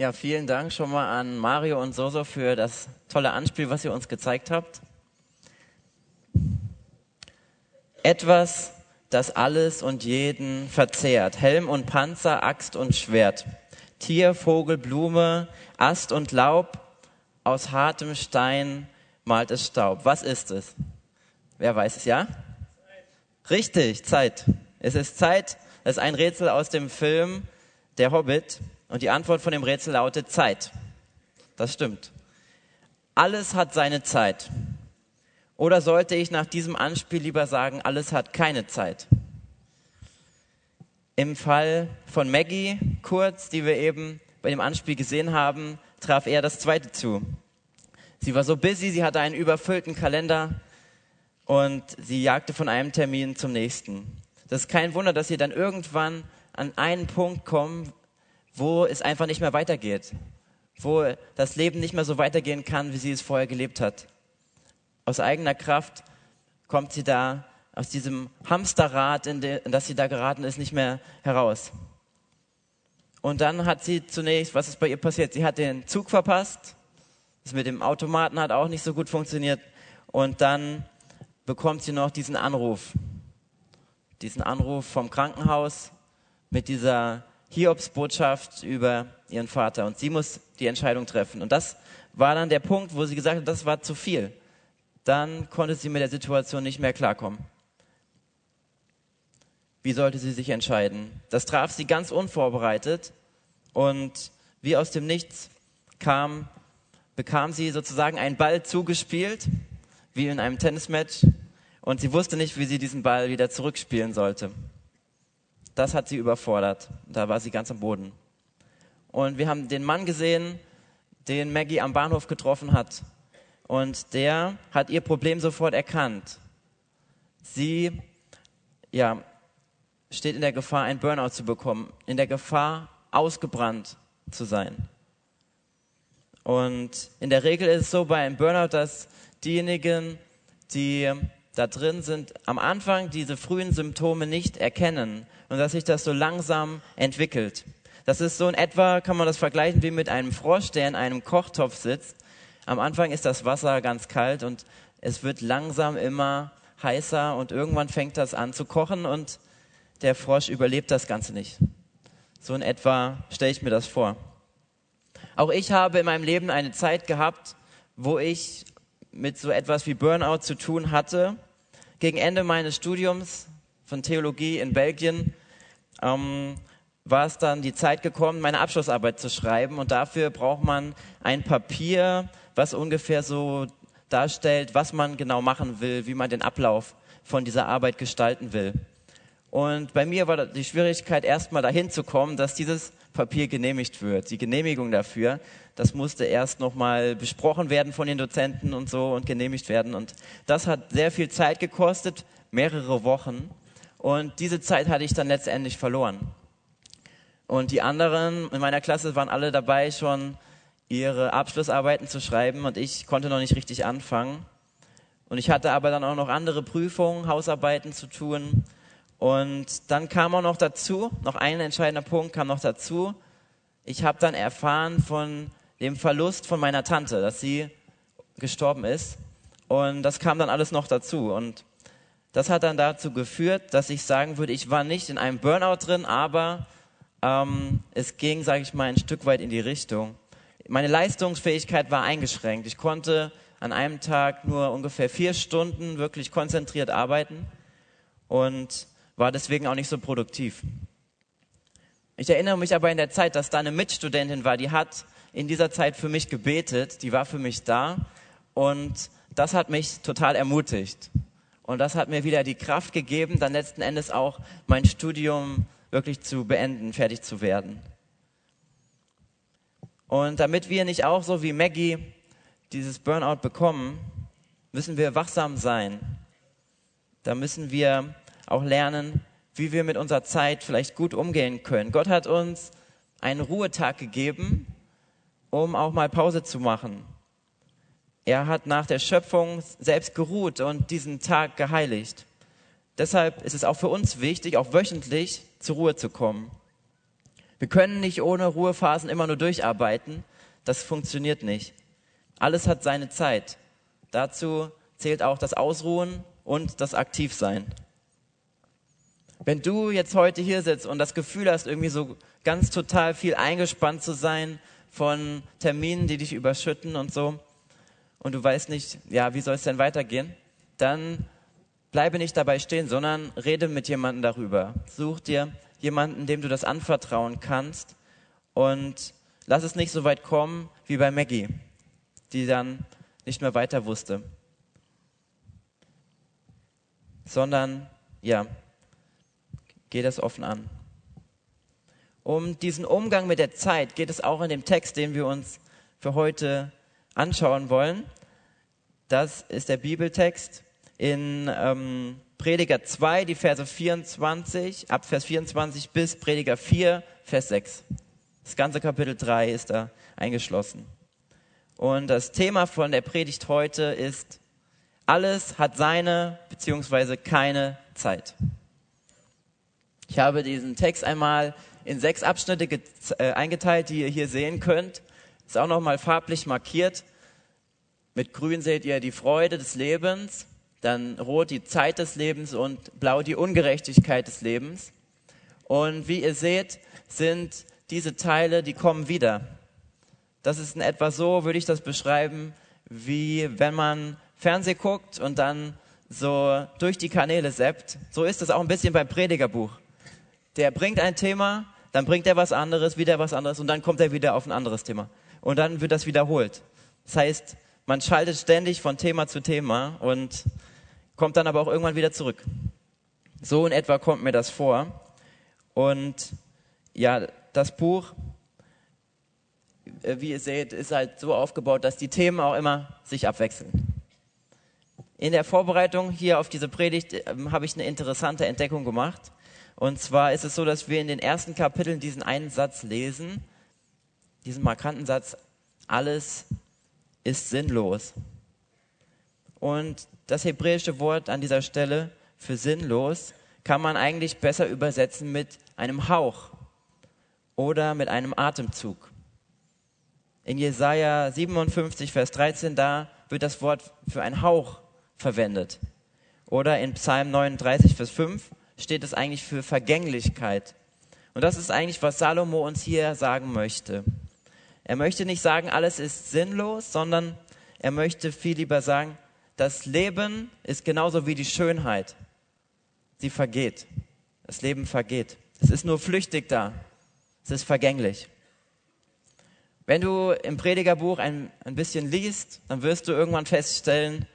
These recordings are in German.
Ja, vielen Dank schon mal an Mario und Soso für das tolle Anspiel, was ihr uns gezeigt habt. Etwas, das alles und jeden verzehrt. Helm und Panzer, Axt und Schwert. Tier, Vogel, Blume, Ast und Laub. Aus hartem Stein malt es Staub. Was ist es? Wer weiß es, ja? Richtig, Zeit. Es ist Zeit. Das ist ein Rätsel aus dem Film Der Hobbit. Und die Antwort von dem Rätsel lautet Zeit. Das stimmt. Alles hat seine Zeit. Oder sollte ich nach diesem Anspiel lieber sagen, alles hat keine Zeit? Im Fall von Maggie Kurz, die wir eben bei dem Anspiel gesehen haben, traf er das zweite zu. Sie war so busy, sie hatte einen überfüllten Kalender und sie jagte von einem Termin zum nächsten. Das ist kein Wunder, dass sie dann irgendwann an einen Punkt kommen, wo es einfach nicht mehr weitergeht, wo das Leben nicht mehr so weitergehen kann, wie sie es vorher gelebt hat. Aus eigener Kraft kommt sie da aus diesem Hamsterrad, in, das sie da geraten ist, nicht mehr heraus. Und dann hat sie zunächst, was ist bei ihr passiert? Sie hat den Zug verpasst. Das mit dem Automaten hat auch nicht so gut funktioniert. Und dann bekommt sie noch diesen Anruf. Diesen Anruf vom Krankenhaus mit dieser Hiobsbotschaft über ihren Vater. Und sie muss die Entscheidung treffen. Und das war dann der Punkt, wo sie gesagt hat, das war zu viel. Dann konnte sie mit der Situation nicht mehr klarkommen. Wie sollte sie sich entscheiden? Das traf sie ganz unvorbereitet und wie aus dem Nichts kam, bekam sie sozusagen einen Ball zugespielt, wie in einem Tennismatch, und sie wusste nicht, wie sie diesen Ball wieder zurückspielen sollte. Das hat sie überfordert. Da war sie ganz am Boden. Und wir haben den Mann gesehen, den Maggie am Bahnhof getroffen hat. Und der hat ihr Problem sofort erkannt. Sie, ja, steht in der Gefahr, ein Burnout zu bekommen, in der Gefahr, ausgebrannt zu sein. Und in der Regel ist es so bei einem Burnout, dass diejenigen, die da drin sind, am Anfang diese frühen Symptome nicht erkennen und dass sich das so langsam entwickelt. Das ist so in etwa, kann man das vergleichen wie mit einem Frosch, der in einem Kochtopf sitzt. Am Anfang ist das Wasser ganz kalt und es wird langsam immer heißer und irgendwann fängt das an zu kochen und der Frosch überlebt das Ganze nicht. So in etwa stelle ich mir das vor. Auch ich habe in meinem Leben eine Zeit gehabt, wo ich mit so etwas wie Burnout zu tun hatte. Gegen Ende meines Studiums von Theologie in Belgien ähm, war es dann die Zeit gekommen, meine Abschlussarbeit zu schreiben. Und dafür braucht man ein Papier, was ungefähr so darstellt, was man genau machen will, wie man den Ablauf von dieser Arbeit gestalten will. Und bei mir war die Schwierigkeit, erstmal dahin zu kommen, dass dieses Papier genehmigt wird. Die Genehmigung dafür, das musste erst nochmal besprochen werden von den Dozenten und so und genehmigt werden. Und das hat sehr viel Zeit gekostet, mehrere Wochen. Und diese Zeit hatte ich dann letztendlich verloren. Und die anderen in meiner Klasse waren alle dabei, schon ihre Abschlussarbeiten zu schreiben und ich konnte noch nicht richtig anfangen. Und ich hatte aber dann auch noch andere Prüfungen, Hausarbeiten zu tun und dann kam auch noch dazu, noch ein entscheidender Punkt kam noch dazu. Ich habe dann erfahren von dem Verlust von meiner Tante, dass sie gestorben ist. Und das kam dann alles noch dazu. Und das hat dann dazu geführt, dass ich sagen würde, ich war nicht in einem Burnout drin, aber ähm, es ging, sage ich mal, ein Stück weit in die Richtung. Meine Leistungsfähigkeit war eingeschränkt. Ich konnte an einem Tag nur ungefähr vier Stunden wirklich konzentriert arbeiten. Und war deswegen auch nicht so produktiv. Ich erinnere mich aber in der Zeit, dass da eine Mitstudentin war, die hat in dieser Zeit für mich gebetet, die war für mich da und das hat mich total ermutigt. Und das hat mir wieder die Kraft gegeben, dann letzten Endes auch mein Studium wirklich zu beenden, fertig zu werden. Und damit wir nicht auch so wie Maggie dieses Burnout bekommen, müssen wir wachsam sein. Da müssen wir auch lernen, wie wir mit unserer Zeit vielleicht gut umgehen können. Gott hat uns einen Ruhetag gegeben, um auch mal Pause zu machen. Er hat nach der Schöpfung selbst geruht und diesen Tag geheiligt. Deshalb ist es auch für uns wichtig, auch wöchentlich zur Ruhe zu kommen. Wir können nicht ohne Ruhephasen immer nur durcharbeiten. Das funktioniert nicht. Alles hat seine Zeit. Dazu zählt auch das Ausruhen und das Aktivsein. Wenn du jetzt heute hier sitzt und das Gefühl hast, irgendwie so ganz total viel eingespannt zu sein von Terminen, die dich überschütten und so, und du weißt nicht, ja, wie soll es denn weitergehen, dann bleibe nicht dabei stehen, sondern rede mit jemandem darüber. Such dir jemanden, dem du das anvertrauen kannst und lass es nicht so weit kommen wie bei Maggie, die dann nicht mehr weiter wusste. Sondern, ja, geh das offen an. Um diesen Umgang mit der Zeit geht es auch in dem Text, den wir uns für heute anschauen wollen. Das ist der Bibeltext in ähm, Prediger 2, die Verse 24, ab Vers 24 bis Prediger 4, Vers 6. Das ganze Kapitel 3 ist da eingeschlossen. Und das Thema von der Predigt heute ist, alles hat seine bzw. keine Zeit. Ich habe diesen Text einmal in sechs Abschnitte äh, eingeteilt, die ihr hier sehen könnt. Ist auch nochmal farblich markiert. Mit grün seht ihr die Freude des Lebens, dann rot die Zeit des Lebens und blau die Ungerechtigkeit des Lebens. Und wie ihr seht, sind diese Teile, die kommen wieder. Das ist in etwa so, würde ich das beschreiben, wie wenn man Fernseh guckt und dann so durch die Kanäle seppt. So ist es auch ein bisschen beim Predigerbuch. Der bringt ein Thema, dann bringt er was anderes, wieder was anderes und dann kommt er wieder auf ein anderes Thema. Und dann wird das wiederholt. Das heißt, man schaltet ständig von Thema zu Thema und kommt dann aber auch irgendwann wieder zurück. So in etwa kommt mir das vor. Und ja, das Buch, äh, wie ihr seht, ist halt so aufgebaut, dass die Themen auch immer sich abwechseln. In der Vorbereitung hier auf diese Predigt äh, habe ich eine interessante Entdeckung gemacht. Und zwar ist es so, dass wir in den ersten Kapiteln diesen einen Satz lesen, diesen markanten Satz, alles ist sinnlos. Und das hebräische Wort an dieser Stelle für sinnlos kann man eigentlich besser übersetzen mit einem Hauch oder mit einem Atemzug. In Jesaja 57, Vers 13, da wird das Wort für ein Hauch verwendet. Oder in Psalm 39, Vers 5 steht es eigentlich für Vergänglichkeit. Und das ist eigentlich, was Salomo uns hier sagen möchte. Er möchte nicht sagen, alles ist sinnlos, sondern er möchte viel lieber sagen, das Leben ist genauso wie die Schönheit. Sie vergeht. Das Leben vergeht. Es ist nur flüchtig da. Es ist vergänglich. Wenn du im Predigerbuch ein, ein bisschen liest, dann wirst du irgendwann feststellen,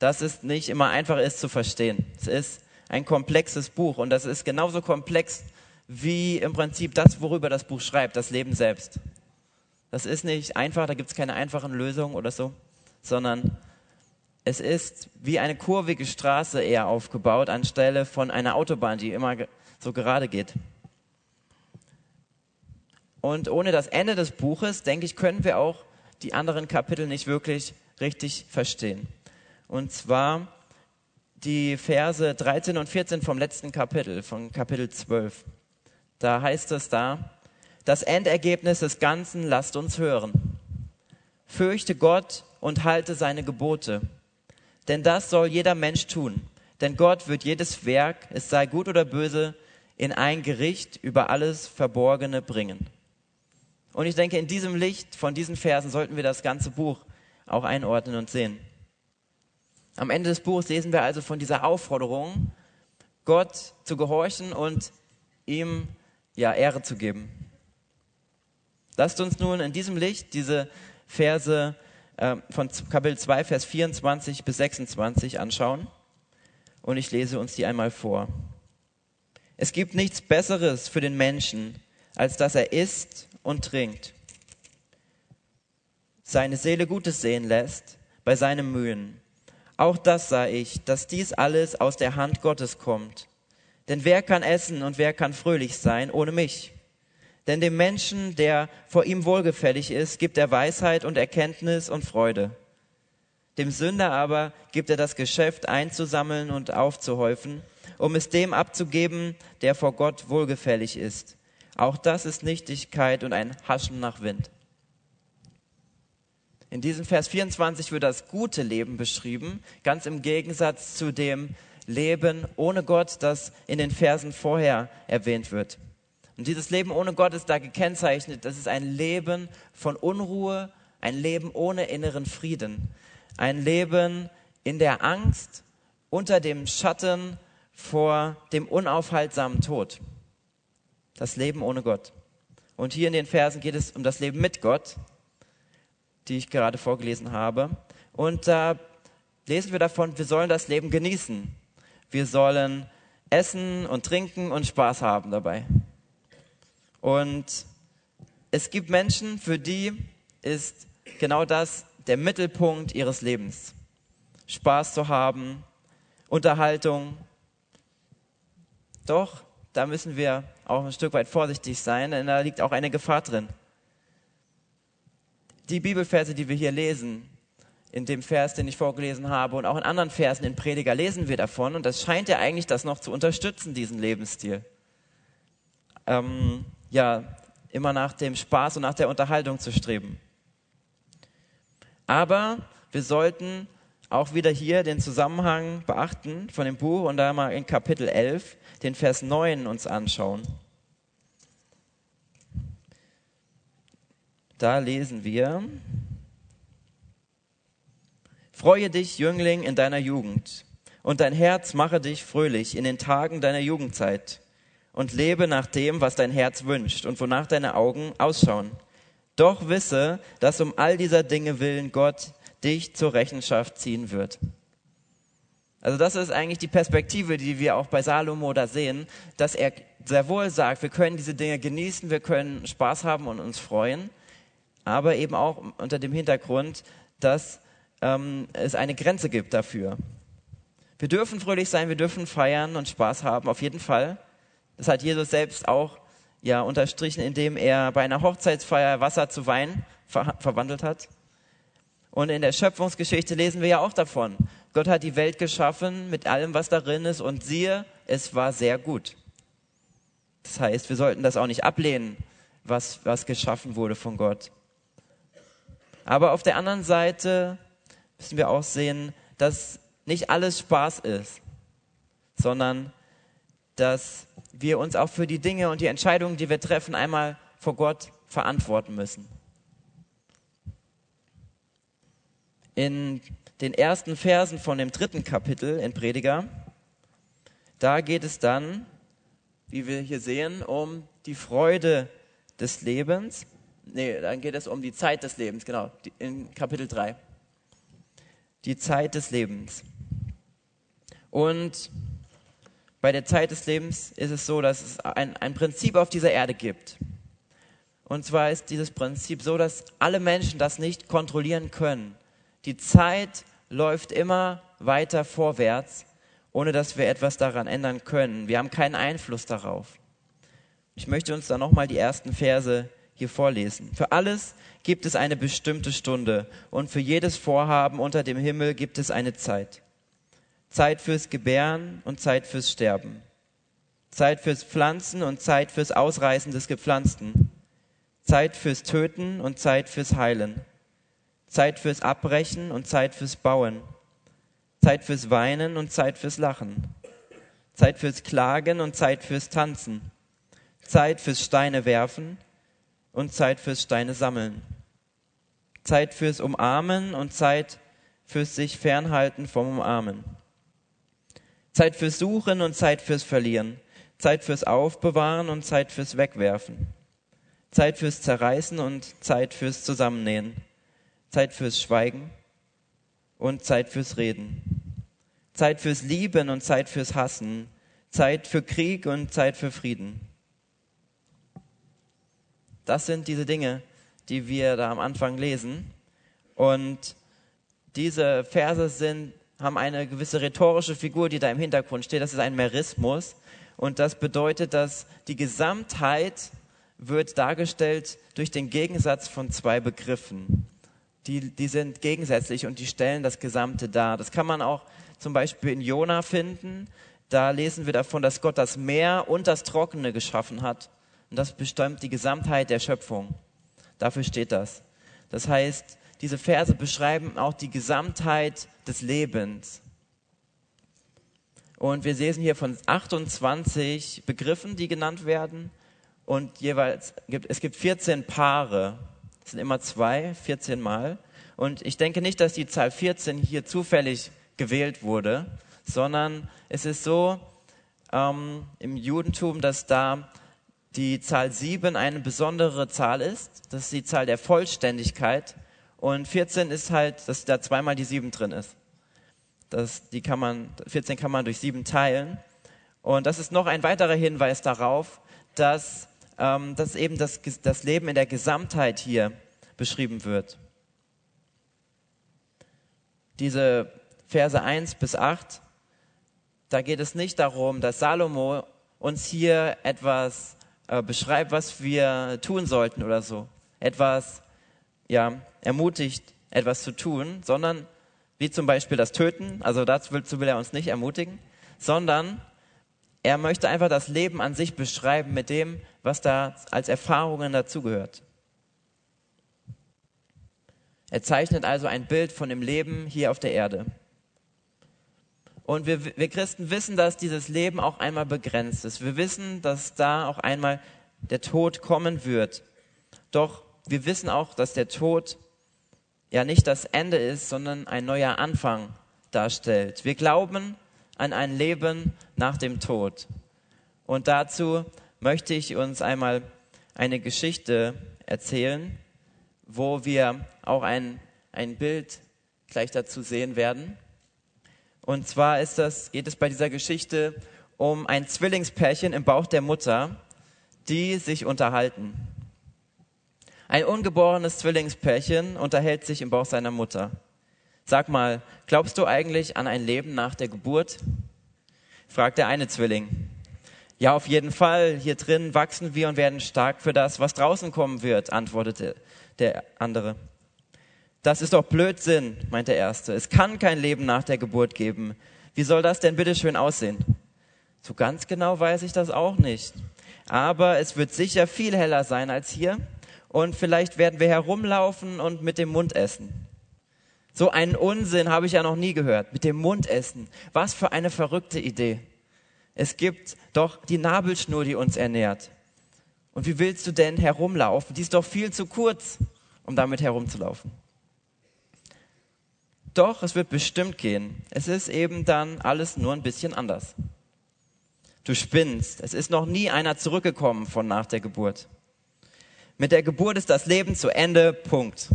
dass es nicht immer einfach ist zu verstehen. Es ist ein komplexes Buch und das ist genauso komplex wie im Prinzip das, worüber das Buch schreibt, das Leben selbst. Das ist nicht einfach, da gibt es keine einfachen Lösungen oder so, sondern es ist wie eine kurvige Straße eher aufgebaut, anstelle von einer Autobahn, die immer so gerade geht. Und ohne das Ende des Buches, denke ich, können wir auch die anderen Kapitel nicht wirklich richtig verstehen. Und zwar die Verse 13 und 14 vom letzten Kapitel, von Kapitel 12. Da heißt es da, das Endergebnis des Ganzen lasst uns hören. Fürchte Gott und halte seine Gebote denn das soll jeder Mensch tun. Denn Gott wird jedes Werk, es sei gut oder böse, in ein Gericht über alles Verborgene bringen. Und ich denke, in diesem Licht von diesen Versen sollten wir das ganze Buch auch einordnen und sehen. Am Ende des Buchs lesen wir also von dieser Aufforderung, Gott zu gehorchen und ihm ja Ehre zu geben. Lasst uns nun in diesem Licht diese Verse äh, von Kapitel 2, Vers 24 bis 26 anschauen. Und ich lese uns die einmal vor. Es gibt nichts Besseres für den Menschen, als dass er isst und trinkt, seine Seele Gutes sehen lässt bei seinen Mühen. Auch das sah ich, dass dies alles aus der Hand Gottes kommt. Denn wer kann essen und wer kann fröhlich sein ohne mich? Denn dem Menschen, der vor ihm wohlgefällig ist, gibt er Weisheit und Erkenntnis und Freude. Dem Sünder aber gibt er das Geschäft einzusammeln und aufzuhäufen, um es dem abzugeben, der vor Gott wohlgefällig ist. Auch das ist Nichtigkeit und ein Haschen nach Wind. In diesem Vers 24 wird das gute Leben beschrieben, ganz im Gegensatz zu dem Leben ohne Gott, das in den Versen vorher erwähnt wird. Und dieses Leben ohne Gott ist da gekennzeichnet. Das ist ein Leben von Unruhe, ein Leben ohne inneren Frieden, ein Leben in der Angst unter dem Schatten vor dem unaufhaltsamen Tod. Das Leben ohne Gott. Und hier in den Versen geht es um das Leben mit Gott, die ich gerade vorgelesen habe. Und da lesen wir davon, wir sollen das Leben genießen. Wir sollen essen und trinken und Spaß haben dabei. Und es gibt Menschen, für die ist genau das der Mittelpunkt ihres Lebens. Spaß zu haben, Unterhaltung. Doch, da müssen wir auch ein Stück weit vorsichtig sein, denn da liegt auch eine Gefahr drin. Die Bibelverse, die wir hier lesen, in dem Vers, den ich vorgelesen habe und auch in anderen Versen in Prediger lesen wir davon und das scheint ja eigentlich das noch zu unterstützen, diesen Lebensstil. Ähm, ja, immer nach dem Spaß und nach der Unterhaltung zu streben. Aber wir sollten auch wieder hier den Zusammenhang beachten von dem Buch und da mal in Kapitel 11 den Vers 9 uns anschauen. Da lesen wir, Freue dich, Jüngling, in deiner Jugend, und dein Herz mache dich fröhlich in den Tagen deiner Jugendzeit, und lebe nach dem, was dein Herz wünscht und wonach deine Augen ausschauen. Doch wisse, dass um all dieser Dinge willen Gott dich zur Rechenschaft ziehen wird. Also das ist eigentlich die Perspektive, die wir auch bei Salomo da sehen, dass er sehr wohl sagt, wir können diese Dinge genießen, wir können Spaß haben und uns freuen, aber eben auch unter dem Hintergrund, dass ähm, es eine Grenze gibt dafür. Wir dürfen fröhlich sein, wir dürfen feiern und Spaß haben, auf jeden Fall. Das hat Jesus selbst auch ja unterstrichen, indem er bei einer Hochzeitsfeier Wasser zu Wein ver verwandelt hat. Und in der Schöpfungsgeschichte lesen wir ja auch davon. Gott hat die Welt geschaffen mit allem, was darin ist, und siehe, es war sehr gut. Das heißt, wir sollten das auch nicht ablehnen, was, was geschaffen wurde von Gott. Aber auf der anderen Seite müssen wir auch sehen, dass nicht alles Spaß ist, sondern dass wir uns auch für die Dinge und die Entscheidungen, die wir treffen, einmal vor Gott verantworten müssen. In den ersten Versen von dem dritten Kapitel in Prediger, da geht es dann, wie wir hier sehen, um die Freude des Lebens. Nee, dann geht es um die Zeit des Lebens, genau, in Kapitel 3 die Zeit des Lebens. Und bei der Zeit des Lebens ist es so, dass es ein, ein Prinzip auf dieser Erde gibt. Und zwar ist dieses Prinzip so, dass alle Menschen das nicht kontrollieren können. Die Zeit läuft immer weiter vorwärts, ohne dass wir etwas daran ändern können. Wir haben keinen Einfluss darauf. Ich möchte uns da nochmal die ersten Verse hier vorlesen. Für alles gibt es eine bestimmte Stunde und für jedes Vorhaben unter dem Himmel gibt es eine Zeit. Zeit fürs Gebären und Zeit fürs Sterben. Zeit fürs Pflanzen und Zeit fürs Ausreißen des Gepflanzten. Zeit fürs Töten und Zeit fürs Heilen. Zeit fürs Abbrechen und Zeit fürs Bauen. Zeit fürs Weinen und Zeit fürs Lachen. Zeit fürs Klagen und Zeit fürs Tanzen. Zeit fürs Steine werfen und Zeit fürs Steine sammeln. Zeit fürs Umarmen und Zeit fürs sich fernhalten vom Umarmen. Zeit fürs Suchen und Zeit fürs Verlieren. Zeit fürs Aufbewahren und Zeit fürs Wegwerfen. Zeit fürs Zerreißen und Zeit fürs Zusammennähen. Zeit fürs Schweigen und Zeit fürs Reden. Zeit fürs Lieben und Zeit fürs Hassen. Zeit für Krieg und Zeit für Frieden. Das sind diese Dinge, die wir da am Anfang lesen. Und diese Verse sind, haben eine gewisse rhetorische Figur, die da im Hintergrund steht. Das ist ein Merismus. Und das bedeutet, dass die Gesamtheit wird dargestellt durch den Gegensatz von zwei Begriffen. Die, die sind gegensätzlich und die stellen das Gesamte dar. Das kann man auch zum Beispiel in Jona finden. Da lesen wir davon, dass Gott das Meer und das Trockene geschaffen hat und das bestimmt die Gesamtheit der Schöpfung. Dafür steht das. Das heißt, diese Verse beschreiben auch die Gesamtheit des Lebens. Und wir lesen hier von 28 Begriffen, die genannt werden. Und jeweils gibt es gibt 14 Paare. Es sind immer zwei, 14 Mal. Und ich denke nicht, dass die Zahl 14 hier zufällig gewählt wurde, sondern es ist so ähm, im Judentum, dass da die Zahl 7 eine besondere Zahl ist. Das ist die Zahl der Vollständigkeit. Und 14 ist halt, dass da zweimal die 7 drin ist. Das, die kann man, 14 kann man durch 7 teilen. Und das ist noch ein weiterer Hinweis darauf, dass, ähm, dass eben das, das Leben in der Gesamtheit hier beschrieben wird. Diese Verse 1 bis 8, da geht es nicht darum, dass Salomo uns hier etwas äh, beschreibt, was wir tun sollten oder so. Etwas, ja, ermutigt, etwas zu tun, sondern wie zum Beispiel das Töten, also dazu will, will er uns nicht ermutigen, sondern er möchte einfach das Leben an sich beschreiben mit dem, was da als Erfahrungen dazugehört. Er zeichnet also ein Bild von dem Leben hier auf der Erde. Und wir, wir Christen wissen, dass dieses Leben auch einmal begrenzt ist. Wir wissen, dass da auch einmal der Tod kommen wird. Doch wir wissen auch, dass der Tod ja nicht das Ende ist, sondern ein neuer Anfang darstellt. Wir glauben an ein Leben nach dem Tod. Und dazu möchte ich uns einmal eine Geschichte erzählen, wo wir auch ein, ein Bild gleich dazu sehen werden. Und zwar ist das, geht es bei dieser Geschichte um ein Zwillingspärchen im Bauch der Mutter, die sich unterhalten. Ein ungeborenes Zwillingspärchen unterhält sich im Bauch seiner Mutter. Sag mal, glaubst du eigentlich an ein Leben nach der Geburt? fragt der eine Zwilling. Ja, auf jeden Fall. Hier drin wachsen wir und werden stark für das, was draußen kommen wird, antwortete der andere. Das ist doch Blödsinn, meint der Erste. Es kann kein Leben nach der Geburt geben. Wie soll das denn bitte schön aussehen? So ganz genau weiß ich das auch nicht. Aber es wird sicher viel heller sein als hier. Und vielleicht werden wir herumlaufen und mit dem Mund essen. So einen Unsinn habe ich ja noch nie gehört. Mit dem Mund essen. Was für eine verrückte Idee. Es gibt doch die Nabelschnur, die uns ernährt. Und wie willst du denn herumlaufen? Die ist doch viel zu kurz, um damit herumzulaufen. Doch, es wird bestimmt gehen. Es ist eben dann alles nur ein bisschen anders. Du spinnst. Es ist noch nie einer zurückgekommen von nach der Geburt. Mit der Geburt ist das Leben zu Ende. Punkt.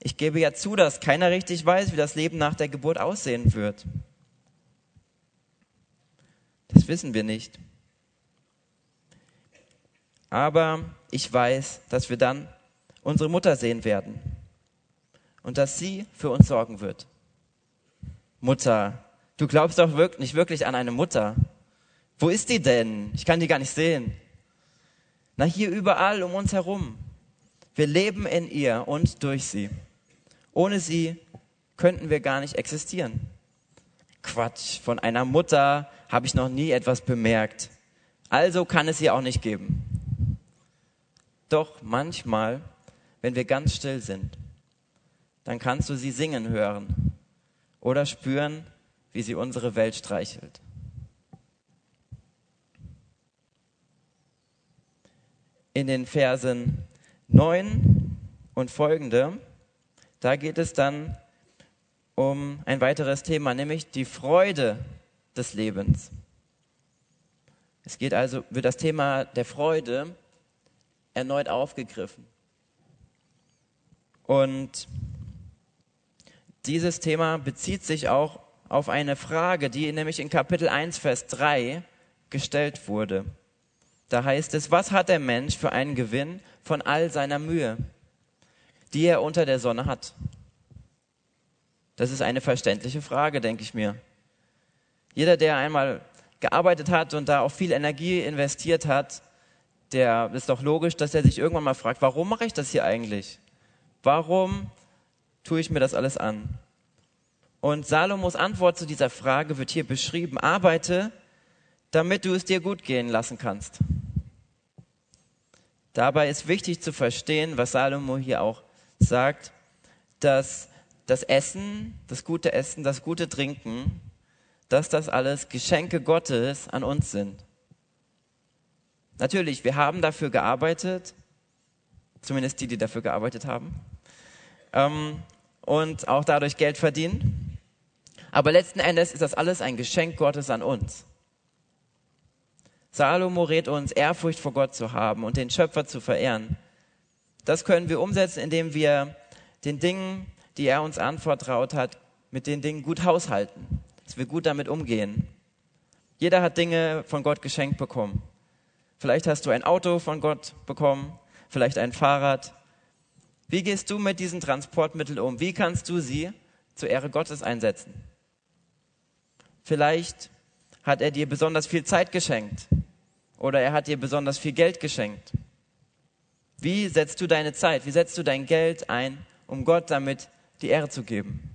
Ich gebe ja zu, dass keiner richtig weiß, wie das Leben nach der Geburt aussehen wird. Das wissen wir nicht. Aber ich weiß, dass wir dann unsere Mutter sehen werden und dass sie für uns sorgen wird. Mutter, du glaubst doch wirklich, nicht wirklich an eine Mutter. Wo ist die denn? Ich kann die gar nicht sehen. Na, hier überall um uns herum. Wir leben in ihr und durch sie. Ohne sie könnten wir gar nicht existieren. Quatsch, von einer Mutter habe ich noch nie etwas bemerkt. Also kann es sie auch nicht geben. Doch manchmal, wenn wir ganz still sind, dann kannst du sie singen hören oder spüren, wie sie unsere Welt streichelt. In den Versen 9 und folgende, da geht es dann um ein weiteres Thema, nämlich die Freude des Lebens. Es geht also, wird das Thema der Freude erneut aufgegriffen. Und dieses Thema bezieht sich auch auf eine Frage, die nämlich in Kapitel 1, Vers 3 gestellt wurde. Da heißt es, was hat der Mensch für einen Gewinn von all seiner Mühe, die er unter der Sonne hat? Das ist eine verständliche Frage, denke ich mir. Jeder, der einmal gearbeitet hat und da auch viel Energie investiert hat, der ist doch logisch, dass er sich irgendwann mal fragt, warum mache ich das hier eigentlich? Warum tue ich mir das alles an? Und Salomos Antwort zu dieser Frage wird hier beschrieben. Arbeite, damit du es dir gut gehen lassen kannst. Dabei ist wichtig zu verstehen, was Salomo hier auch sagt, dass das Essen, das gute Essen, das gute Trinken, dass das alles Geschenke Gottes an uns sind. Natürlich, wir haben dafür gearbeitet, zumindest die, die dafür gearbeitet haben, ähm, und auch dadurch Geld verdienen. Aber letzten Endes ist das alles ein Geschenk Gottes an uns. Salomo rät uns, Ehrfurcht vor Gott zu haben und den Schöpfer zu verehren. Das können wir umsetzen, indem wir den Dingen, die er uns anvertraut hat, mit den Dingen gut haushalten, dass wir gut damit umgehen. Jeder hat Dinge von Gott geschenkt bekommen. Vielleicht hast du ein Auto von Gott bekommen, vielleicht ein Fahrrad. Wie gehst du mit diesen Transportmitteln um? Wie kannst du sie zur Ehre Gottes einsetzen? Vielleicht hat er dir besonders viel Zeit geschenkt oder er hat dir besonders viel Geld geschenkt. Wie setzt du deine Zeit, wie setzt du dein Geld ein, um Gott damit die Ehre zu geben?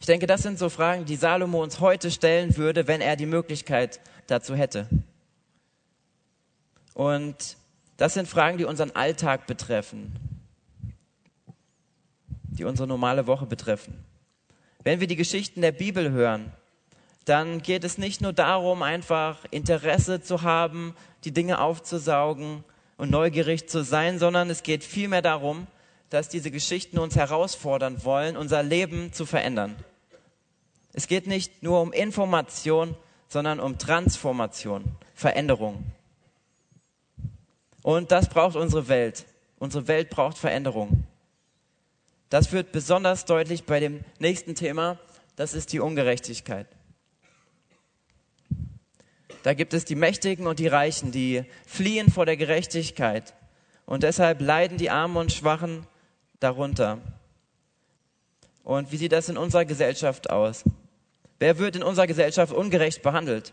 Ich denke, das sind so Fragen, die Salomo uns heute stellen würde, wenn er die Möglichkeit dazu hätte. Und das sind Fragen, die unseren Alltag betreffen, die unsere normale Woche betreffen. Wenn wir die Geschichten der Bibel hören, dann geht es nicht nur darum, einfach Interesse zu haben, die Dinge aufzusaugen und neugierig zu sein, sondern es geht vielmehr darum, dass diese Geschichten uns herausfordern wollen, unser Leben zu verändern. Es geht nicht nur um Information, sondern um Transformation, Veränderung. Und das braucht unsere Welt. Unsere Welt braucht Veränderung. Das wird besonders deutlich bei dem nächsten Thema, das ist die Ungerechtigkeit. Da gibt es die Mächtigen und die Reichen, die fliehen vor der Gerechtigkeit. Und deshalb leiden die Armen und Schwachen darunter. Und wie sieht das in unserer Gesellschaft aus? Wer wird in unserer Gesellschaft ungerecht behandelt?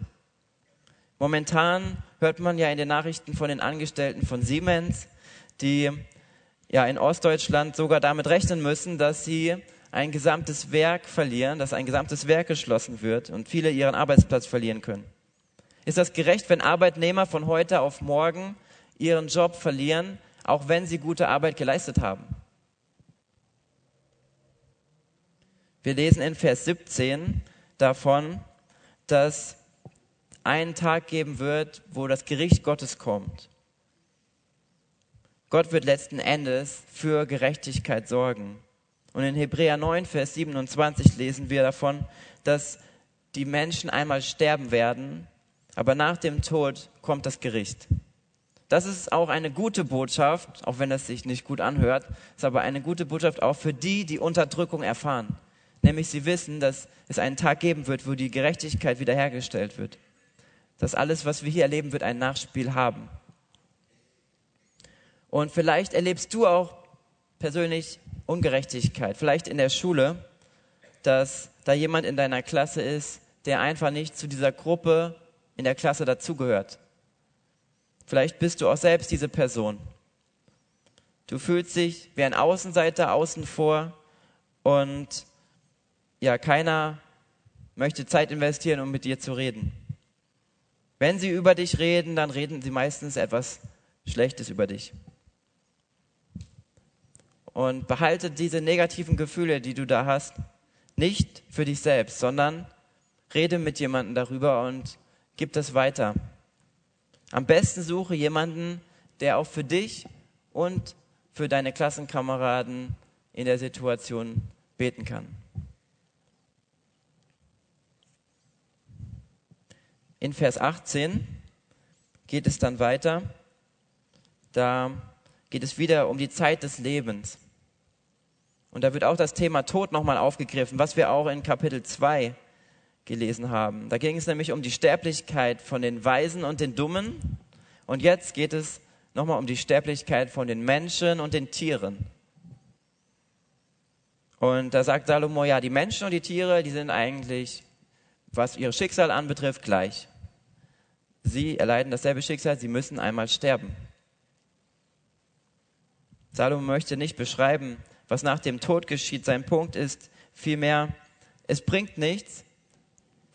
Momentan hört man ja in den Nachrichten von den Angestellten von Siemens, die ja in Ostdeutschland sogar damit rechnen müssen, dass sie ein gesamtes Werk verlieren, dass ein gesamtes Werk geschlossen wird und viele ihren Arbeitsplatz verlieren können. Ist das gerecht, wenn Arbeitnehmer von heute auf morgen ihren Job verlieren, auch wenn sie gute Arbeit geleistet haben? Wir lesen in Vers 17 davon, dass einen Tag geben wird, wo das Gericht Gottes kommt. Gott wird letzten Endes für Gerechtigkeit sorgen. Und in Hebräer 9, Vers 27 lesen wir davon, dass die Menschen einmal sterben werden aber nach dem Tod kommt das Gericht. Das ist auch eine gute Botschaft, auch wenn das sich nicht gut anhört, ist aber eine gute Botschaft auch für die, die Unterdrückung erfahren. Nämlich sie wissen, dass es einen Tag geben wird, wo die Gerechtigkeit wiederhergestellt wird. Dass alles, was wir hier erleben, wird ein Nachspiel haben. Und vielleicht erlebst du auch persönlich Ungerechtigkeit. Vielleicht in der Schule, dass da jemand in deiner Klasse ist, der einfach nicht zu dieser Gruppe in der Klasse dazugehört. Vielleicht bist du auch selbst diese Person. Du fühlst dich wie ein Außenseiter außen vor und ja, keiner möchte Zeit investieren, um mit dir zu reden. Wenn sie über dich reden, dann reden sie meistens etwas Schlechtes über dich. Und behalte diese negativen Gefühle, die du da hast, nicht für dich selbst, sondern rede mit jemandem darüber und gib das weiter. Am besten suche jemanden, der auch für dich und für deine Klassenkameraden in der Situation beten kann. In Vers 18 geht es dann weiter. Da geht es wieder um die Zeit des Lebens. Und da wird auch das Thema Tod nochmal aufgegriffen, was wir auch in Kapitel 2 gelesen haben. Da ging es nämlich um die Sterblichkeit von den Weisen und den Dummen. Und jetzt geht es nochmal um die Sterblichkeit von den Menschen und den Tieren. Und da sagt Salomo, ja, die Menschen und die Tiere, die sind eigentlich, was ihr Schicksal anbetrifft, gleich. Sie erleiden dasselbe Schicksal, sie müssen einmal sterben. Salomo möchte nicht beschreiben, was nach dem Tod geschieht. Sein Punkt ist vielmehr, es bringt nichts,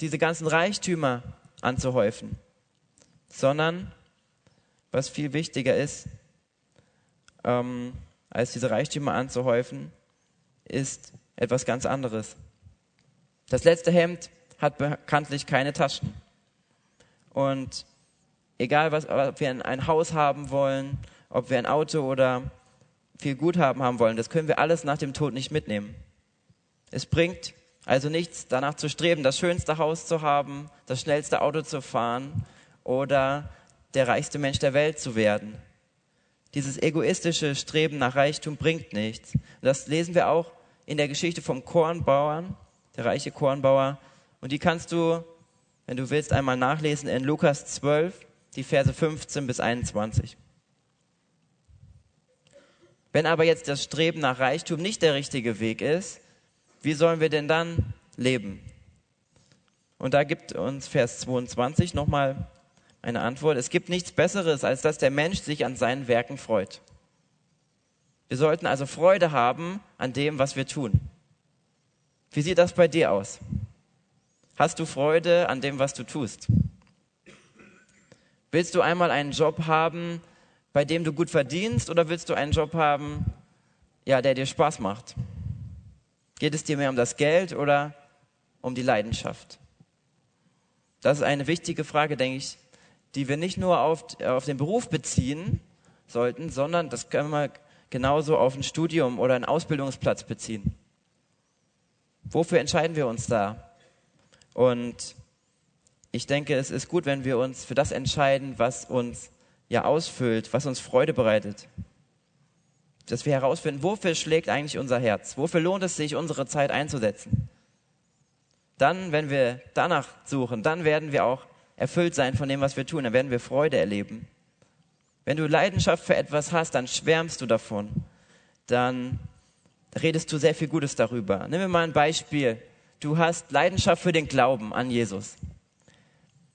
diese ganzen Reichtümer anzuhäufen, sondern was viel wichtiger ist, ähm, als diese Reichtümer anzuhäufen, ist etwas ganz anderes. Das letzte Hemd hat bekanntlich keine Taschen. Und egal, was, ob wir ein Haus haben wollen, ob wir ein Auto oder viel Guthaben haben wollen, das können wir alles nach dem Tod nicht mitnehmen. Es bringt also nichts, danach zu streben, das schönste Haus zu haben, das schnellste Auto zu fahren oder der reichste Mensch der Welt zu werden. Dieses egoistische Streben nach Reichtum bringt nichts. Das lesen wir auch in der Geschichte vom Kornbauern, der reiche Kornbauer. Und die kannst du, wenn du willst, einmal nachlesen in Lukas 12, die Verse 15 bis 21. Wenn aber jetzt das Streben nach Reichtum nicht der richtige Weg ist, wie sollen wir denn dann leben? Und da gibt uns Vers 22 nochmal eine Antwort. Es gibt nichts Besseres, als dass der Mensch sich an seinen Werken freut. Wir sollten also Freude haben an dem, was wir tun. Wie sieht das bei dir aus? Hast du Freude an dem, was du tust? Willst du einmal einen Job haben, bei dem du gut verdienst, oder willst du einen Job haben, ja, der dir Spaß macht? Geht es dir mehr um das Geld oder um die Leidenschaft? Das ist eine wichtige Frage, denke ich, die wir nicht nur auf, auf den Beruf beziehen sollten, sondern das können wir genauso auf ein Studium oder einen Ausbildungsplatz beziehen. Wofür entscheiden wir uns da? Und ich denke, es ist gut, wenn wir uns für das entscheiden, was uns ja ausfüllt, was uns Freude bereitet. Dass wir herausfinden, wofür schlägt eigentlich unser Herz? Wofür lohnt es sich, unsere Zeit einzusetzen? Dann, wenn wir danach suchen, dann werden wir auch erfüllt sein von dem, was wir tun. Dann werden wir Freude erleben. Wenn du Leidenschaft für etwas hast, dann schwärmst du davon. Dann redest du sehr viel Gutes darüber. Nimm mir mal ein Beispiel. Du hast Leidenschaft für den Glauben an Jesus.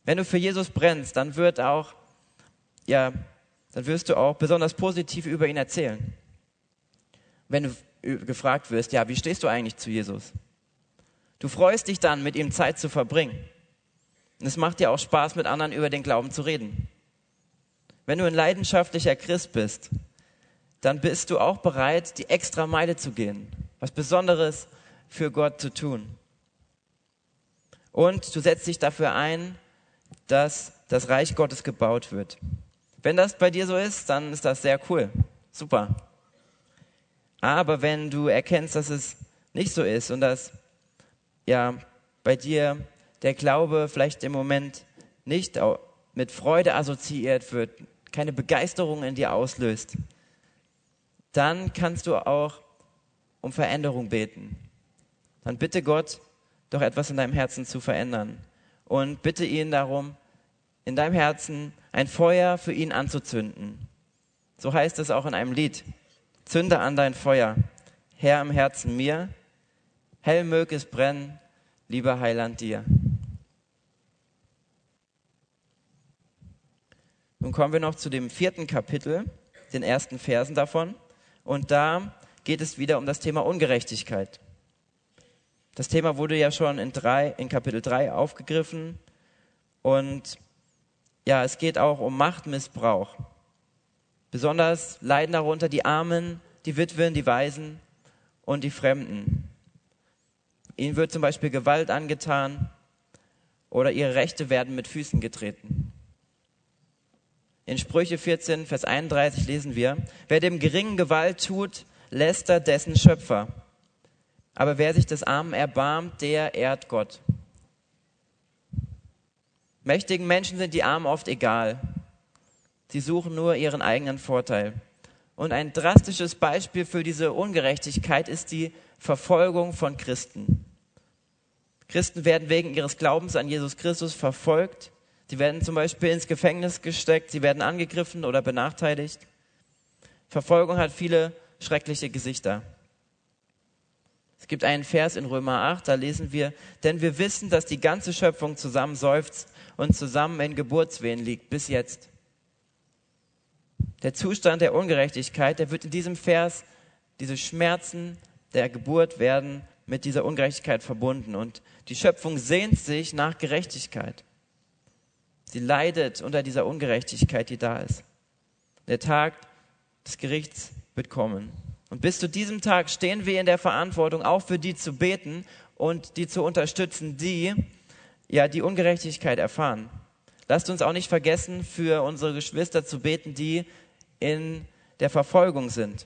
Wenn du für Jesus brennst, dann wird auch, ja, dann wirst du auch besonders positiv über ihn erzählen. Wenn du gefragt wirst, ja, wie stehst du eigentlich zu Jesus? Du freust dich dann, mit ihm Zeit zu verbringen. Und es macht dir auch Spaß, mit anderen über den Glauben zu reden. Wenn du ein leidenschaftlicher Christ bist, dann bist du auch bereit, die extra Meile zu gehen, was Besonderes für Gott zu tun. Und du setzt dich dafür ein, dass das Reich Gottes gebaut wird. Wenn das bei dir so ist, dann ist das sehr cool. Super. Aber wenn du erkennst, dass es nicht so ist und dass ja bei dir der Glaube vielleicht im Moment nicht mit Freude assoziiert wird, keine Begeisterung in dir auslöst, dann kannst du auch um Veränderung beten. Dann bitte Gott, doch etwas in deinem Herzen zu verändern. Und bitte ihn darum, in deinem Herzen ein Feuer für ihn anzuzünden. So heißt es auch in einem Lied. Zünde an dein Feuer, Herr im Herzen mir, hell mög es brennen, lieber Heiland dir. Nun kommen wir noch zu dem vierten Kapitel, den ersten Versen davon. Und da geht es wieder um das Thema Ungerechtigkeit. Das Thema wurde ja schon in, drei, in Kapitel 3 aufgegriffen. Und ja, es geht auch um Machtmissbrauch. Besonders leiden darunter die Armen, die Witwen, die Waisen und die Fremden. Ihnen wird zum Beispiel Gewalt angetan oder ihre Rechte werden mit Füßen getreten. In Sprüche 14, Vers 31 lesen wir, wer dem Geringen Gewalt tut, lästert dessen Schöpfer. Aber wer sich des Armen erbarmt, der ehrt Gott. Mächtigen Menschen sind die Armen oft egal. Sie suchen nur ihren eigenen Vorteil. Und ein drastisches Beispiel für diese Ungerechtigkeit ist die Verfolgung von Christen. Christen werden wegen ihres Glaubens an Jesus Christus verfolgt Sie werden zum Beispiel ins Gefängnis gesteckt, sie werden angegriffen oder benachteiligt. Verfolgung hat viele schreckliche Gesichter. Es gibt einen Vers in Römer 8, da lesen wir, denn wir wissen, dass die ganze Schöpfung zusammen seufzt und zusammen in Geburtswehen liegt, bis jetzt. Der Zustand der Ungerechtigkeit, der wird in diesem Vers, diese Schmerzen der Geburt werden mit dieser Ungerechtigkeit verbunden. Und die Schöpfung sehnt sich nach Gerechtigkeit. Sie leidet unter dieser Ungerechtigkeit, die da ist. Der Tag des Gerichts wird kommen. Und bis zu diesem Tag stehen wir in der Verantwortung, auch für die zu beten und die zu unterstützen, die ja die Ungerechtigkeit erfahren. Lasst uns auch nicht vergessen, für unsere Geschwister zu beten, die in der Verfolgung sind,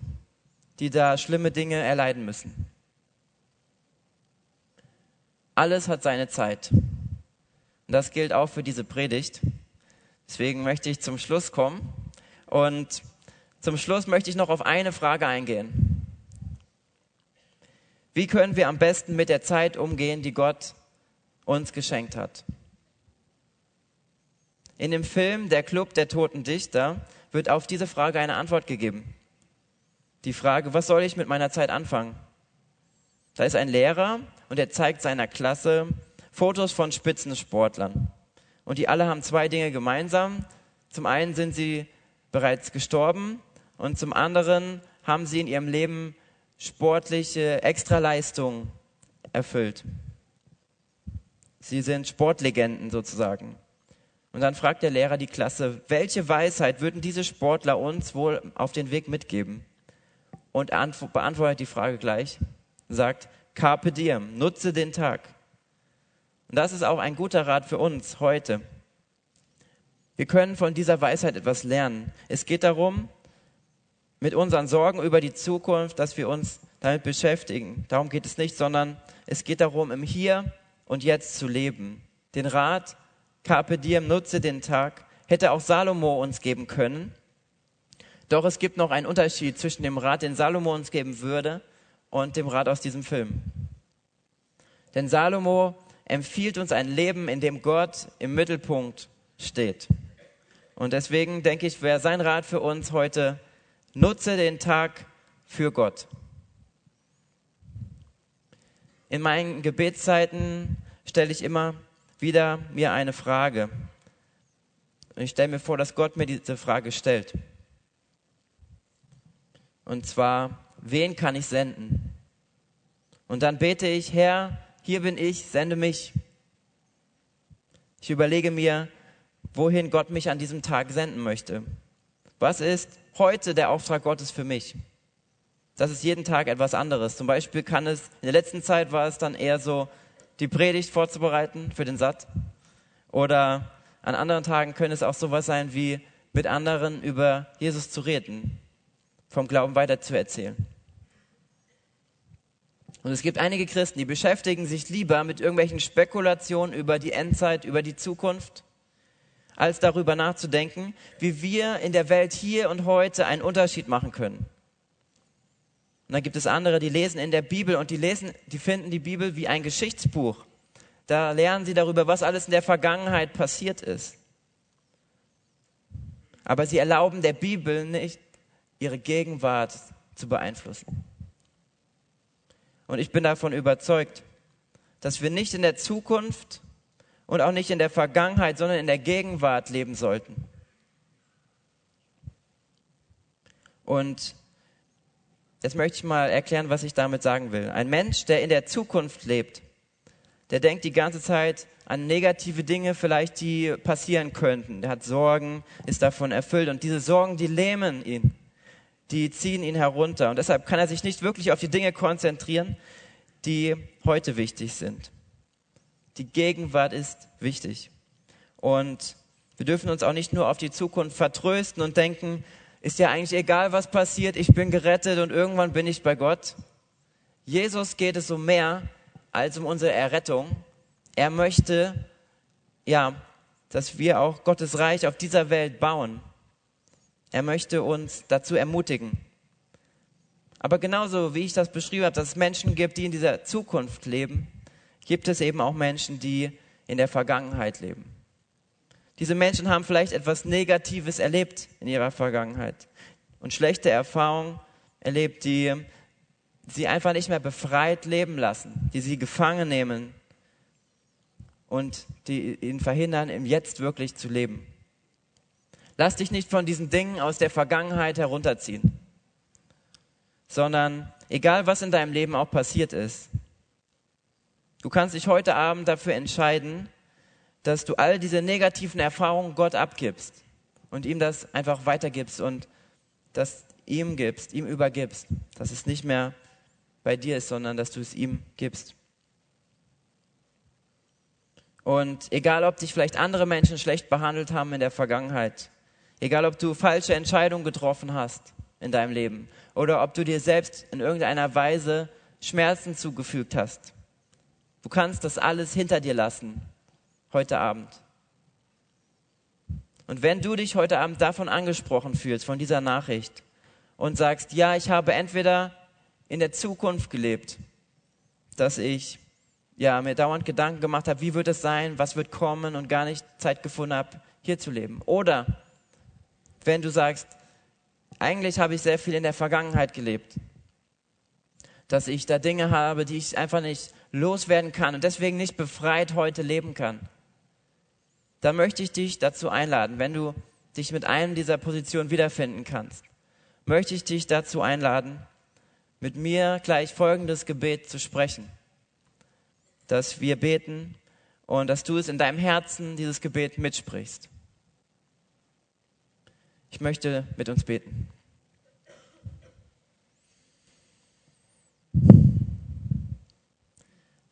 die da schlimme Dinge erleiden müssen. Alles hat seine Zeit. Und das gilt auch für diese Predigt. Deswegen möchte ich zum Schluss kommen. Und zum Schluss möchte ich noch auf eine Frage eingehen. Wie können wir am besten mit der Zeit umgehen, die Gott uns geschenkt hat? In dem Film Der Club der Toten Dichter wird auf diese Frage eine Antwort gegeben. Die Frage, was soll ich mit meiner Zeit anfangen? Da ist ein Lehrer und er zeigt seiner Klasse Fotos von Spitzensportlern. Und die alle haben zwei Dinge gemeinsam. Zum einen sind sie bereits gestorben und zum anderen haben sie in ihrem Leben sportliche Extraleistungen erfüllt. Sie sind Sportlegenden sozusagen. Und dann fragt der Lehrer die Klasse, welche Weisheit würden diese Sportler uns wohl auf den Weg mitgeben? Und beantwortet die Frage gleich, sagt, Carpe diem, nutze den Tag. Und das ist auch ein guter Rat für uns heute. Wir können von dieser Weisheit etwas lernen. Es geht darum, mit unseren Sorgen über die Zukunft, dass wir uns damit beschäftigen. Darum geht es nicht, sondern es geht darum, im Hier und Jetzt zu leben. Den Rat, Carpe diem, nutze den Tag, hätte auch Salomo uns geben können. Doch es gibt noch einen Unterschied zwischen dem Rat, den Salomo uns geben würde, und dem Rat aus diesem Film. Denn Salomo empfiehlt uns ein Leben, in dem Gott im Mittelpunkt steht. Und deswegen denke ich, wäre sein Rat für uns heute, nutze den Tag für Gott. In meinen Gebetszeiten stelle ich immer wieder mir eine Frage. Und ich stelle mir vor, dass Gott mir diese Frage stellt. Und zwar, wen kann ich senden? Und dann bete ich, Herr, hier bin ich, sende mich. Ich überlege mir, wohin Gott mich an diesem Tag senden möchte. Was ist heute der Auftrag Gottes für mich? Das ist jeden Tag etwas anderes. Zum Beispiel kann es, in der letzten Zeit war es dann eher so, die Predigt vorzubereiten für den Satt. Oder an anderen Tagen könnte es auch sowas sein wie mit anderen über Jesus zu reden, vom Glauben weiterzuerzählen. Und es gibt einige Christen, die beschäftigen sich lieber mit irgendwelchen Spekulationen über die Endzeit, über die Zukunft, als darüber nachzudenken, wie wir in der Welt hier und heute einen Unterschied machen können. Und dann gibt es andere, die lesen in der Bibel und die lesen, die finden die Bibel wie ein Geschichtsbuch. Da lernen sie darüber, was alles in der Vergangenheit passiert ist. Aber sie erlauben der Bibel nicht, ihre Gegenwart zu beeinflussen. Und ich bin davon überzeugt, dass wir nicht in der Zukunft und auch nicht in der Vergangenheit, sondern in der Gegenwart leben sollten. Und jetzt möchte ich mal erklären, was ich damit sagen will. Ein Mensch, der in der Zukunft lebt, der denkt die ganze Zeit an negative Dinge vielleicht, die passieren könnten. Der hat Sorgen, ist davon erfüllt und diese Sorgen, die lähmen ihn die ziehen ihn herunter. Und deshalb kann er sich nicht wirklich auf die Dinge konzentrieren, die heute wichtig sind. Die Gegenwart ist wichtig. Und wir dürfen uns auch nicht nur auf die Zukunft vertrösten und denken, ist ja eigentlich egal, was passiert, ich bin gerettet und irgendwann bin ich bei Gott. Jesus geht es um mehr als um unsere Errettung. Er möchte, ja, dass wir auch Gottes Reich auf dieser Welt bauen. Er möchte uns dazu ermutigen. Aber genauso wie ich das beschrieben habe, dass es Menschen gibt, die in dieser Zukunft leben, gibt es eben auch Menschen, die in der Vergangenheit leben. Diese Menschen haben vielleicht etwas Negatives erlebt in ihrer Vergangenheit und schlechte Erfahrungen erlebt, die sie einfach nicht mehr befreit leben lassen, die sie gefangen nehmen und die ihnen verhindern, im Jetzt wirklich zu leben. Lass dich nicht von diesen Dingen aus der Vergangenheit herunterziehen, sondern egal was in deinem Leben auch passiert ist, du kannst dich heute Abend dafür entscheiden, dass du all diese negativen Erfahrungen Gott abgibst und ihm das einfach weitergibst und das ihm gibst, ihm übergibst, dass es nicht mehr bei dir ist, sondern dass du es ihm gibst. Und egal, ob dich vielleicht andere Menschen schlecht behandelt haben in der Vergangenheit, egal, ob du falsche Entscheidungen getroffen hast in deinem Leben oder ob du dir selbst in irgendeiner Weise Schmerzen zugefügt hast, du kannst das alles hinter dir lassen heute Abend. Und wenn du dich heute Abend davon angesprochen fühlst, von dieser Nachricht, und sagst, ja, ich habe entweder in der Zukunft gelebt, dass ich ja, mir dauernd Gedanken gemacht habe, wie wird es sein, was wird kommen und gar nicht Zeit gefunden habe, hier zu leben. Oder wenn du sagst, eigentlich habe ich sehr viel in der Vergangenheit gelebt, dass ich da Dinge habe, die ich einfach nicht loswerden kann und deswegen nicht befreit heute leben kann, dann möchte ich dich dazu einladen, wenn du dich mit einem dieser Positionen wiederfinden kannst, möchte ich dich dazu einladen, mit mir gleich folgendes Gebet zu sprechen dass wir beten und dass du es in deinem Herzen, dieses Gebet mitsprichst. Ich möchte mit uns beten.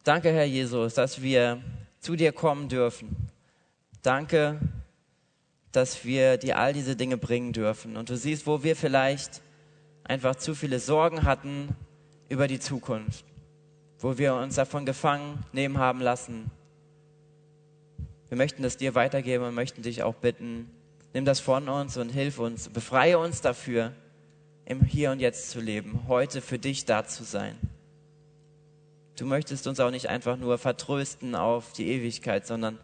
Danke, Herr Jesus, dass wir zu dir kommen dürfen. Danke, dass wir dir all diese Dinge bringen dürfen. Und du siehst, wo wir vielleicht einfach zu viele Sorgen hatten über die Zukunft wo wir uns davon gefangen nehmen haben lassen. Wir möchten das dir weitergeben und möchten dich auch bitten, nimm das von uns und hilf uns, befreie uns dafür, im Hier und Jetzt zu leben, heute für dich da zu sein. Du möchtest uns auch nicht einfach nur vertrösten auf die Ewigkeit, sondern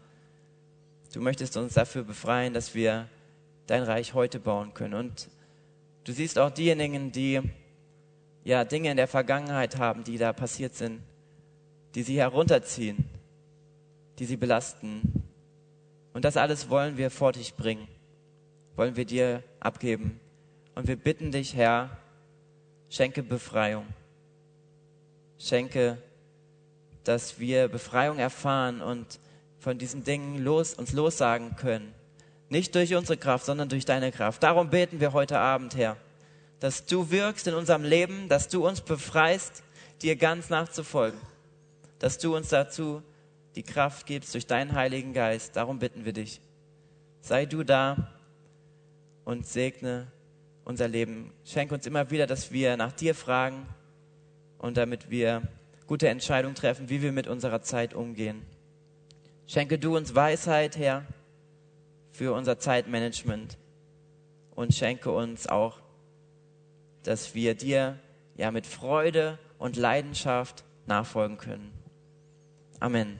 du möchtest uns dafür befreien, dass wir dein Reich heute bauen können. Und du siehst auch diejenigen, die ja Dinge in der Vergangenheit haben, die da passiert sind, die sie herunterziehen, die sie belasten. Und das alles wollen wir vor dich bringen, wollen wir dir abgeben. Und wir bitten dich, Herr, schenke Befreiung. Schenke, dass wir Befreiung erfahren und von diesen Dingen los, uns lossagen können. Nicht durch unsere Kraft, sondern durch deine Kraft. Darum beten wir heute Abend, Herr, dass du wirkst in unserem Leben, dass du uns befreist, dir ganz nachzufolgen dass du uns dazu die Kraft gibst durch deinen Heiligen Geist. Darum bitten wir dich. Sei du da und segne unser Leben. Schenk uns immer wieder, dass wir nach dir fragen und damit wir gute Entscheidungen treffen, wie wir mit unserer Zeit umgehen. Schenke du uns Weisheit, Herr, für unser Zeitmanagement und schenke uns auch, dass wir dir ja mit Freude und Leidenschaft nachfolgen können. Amen.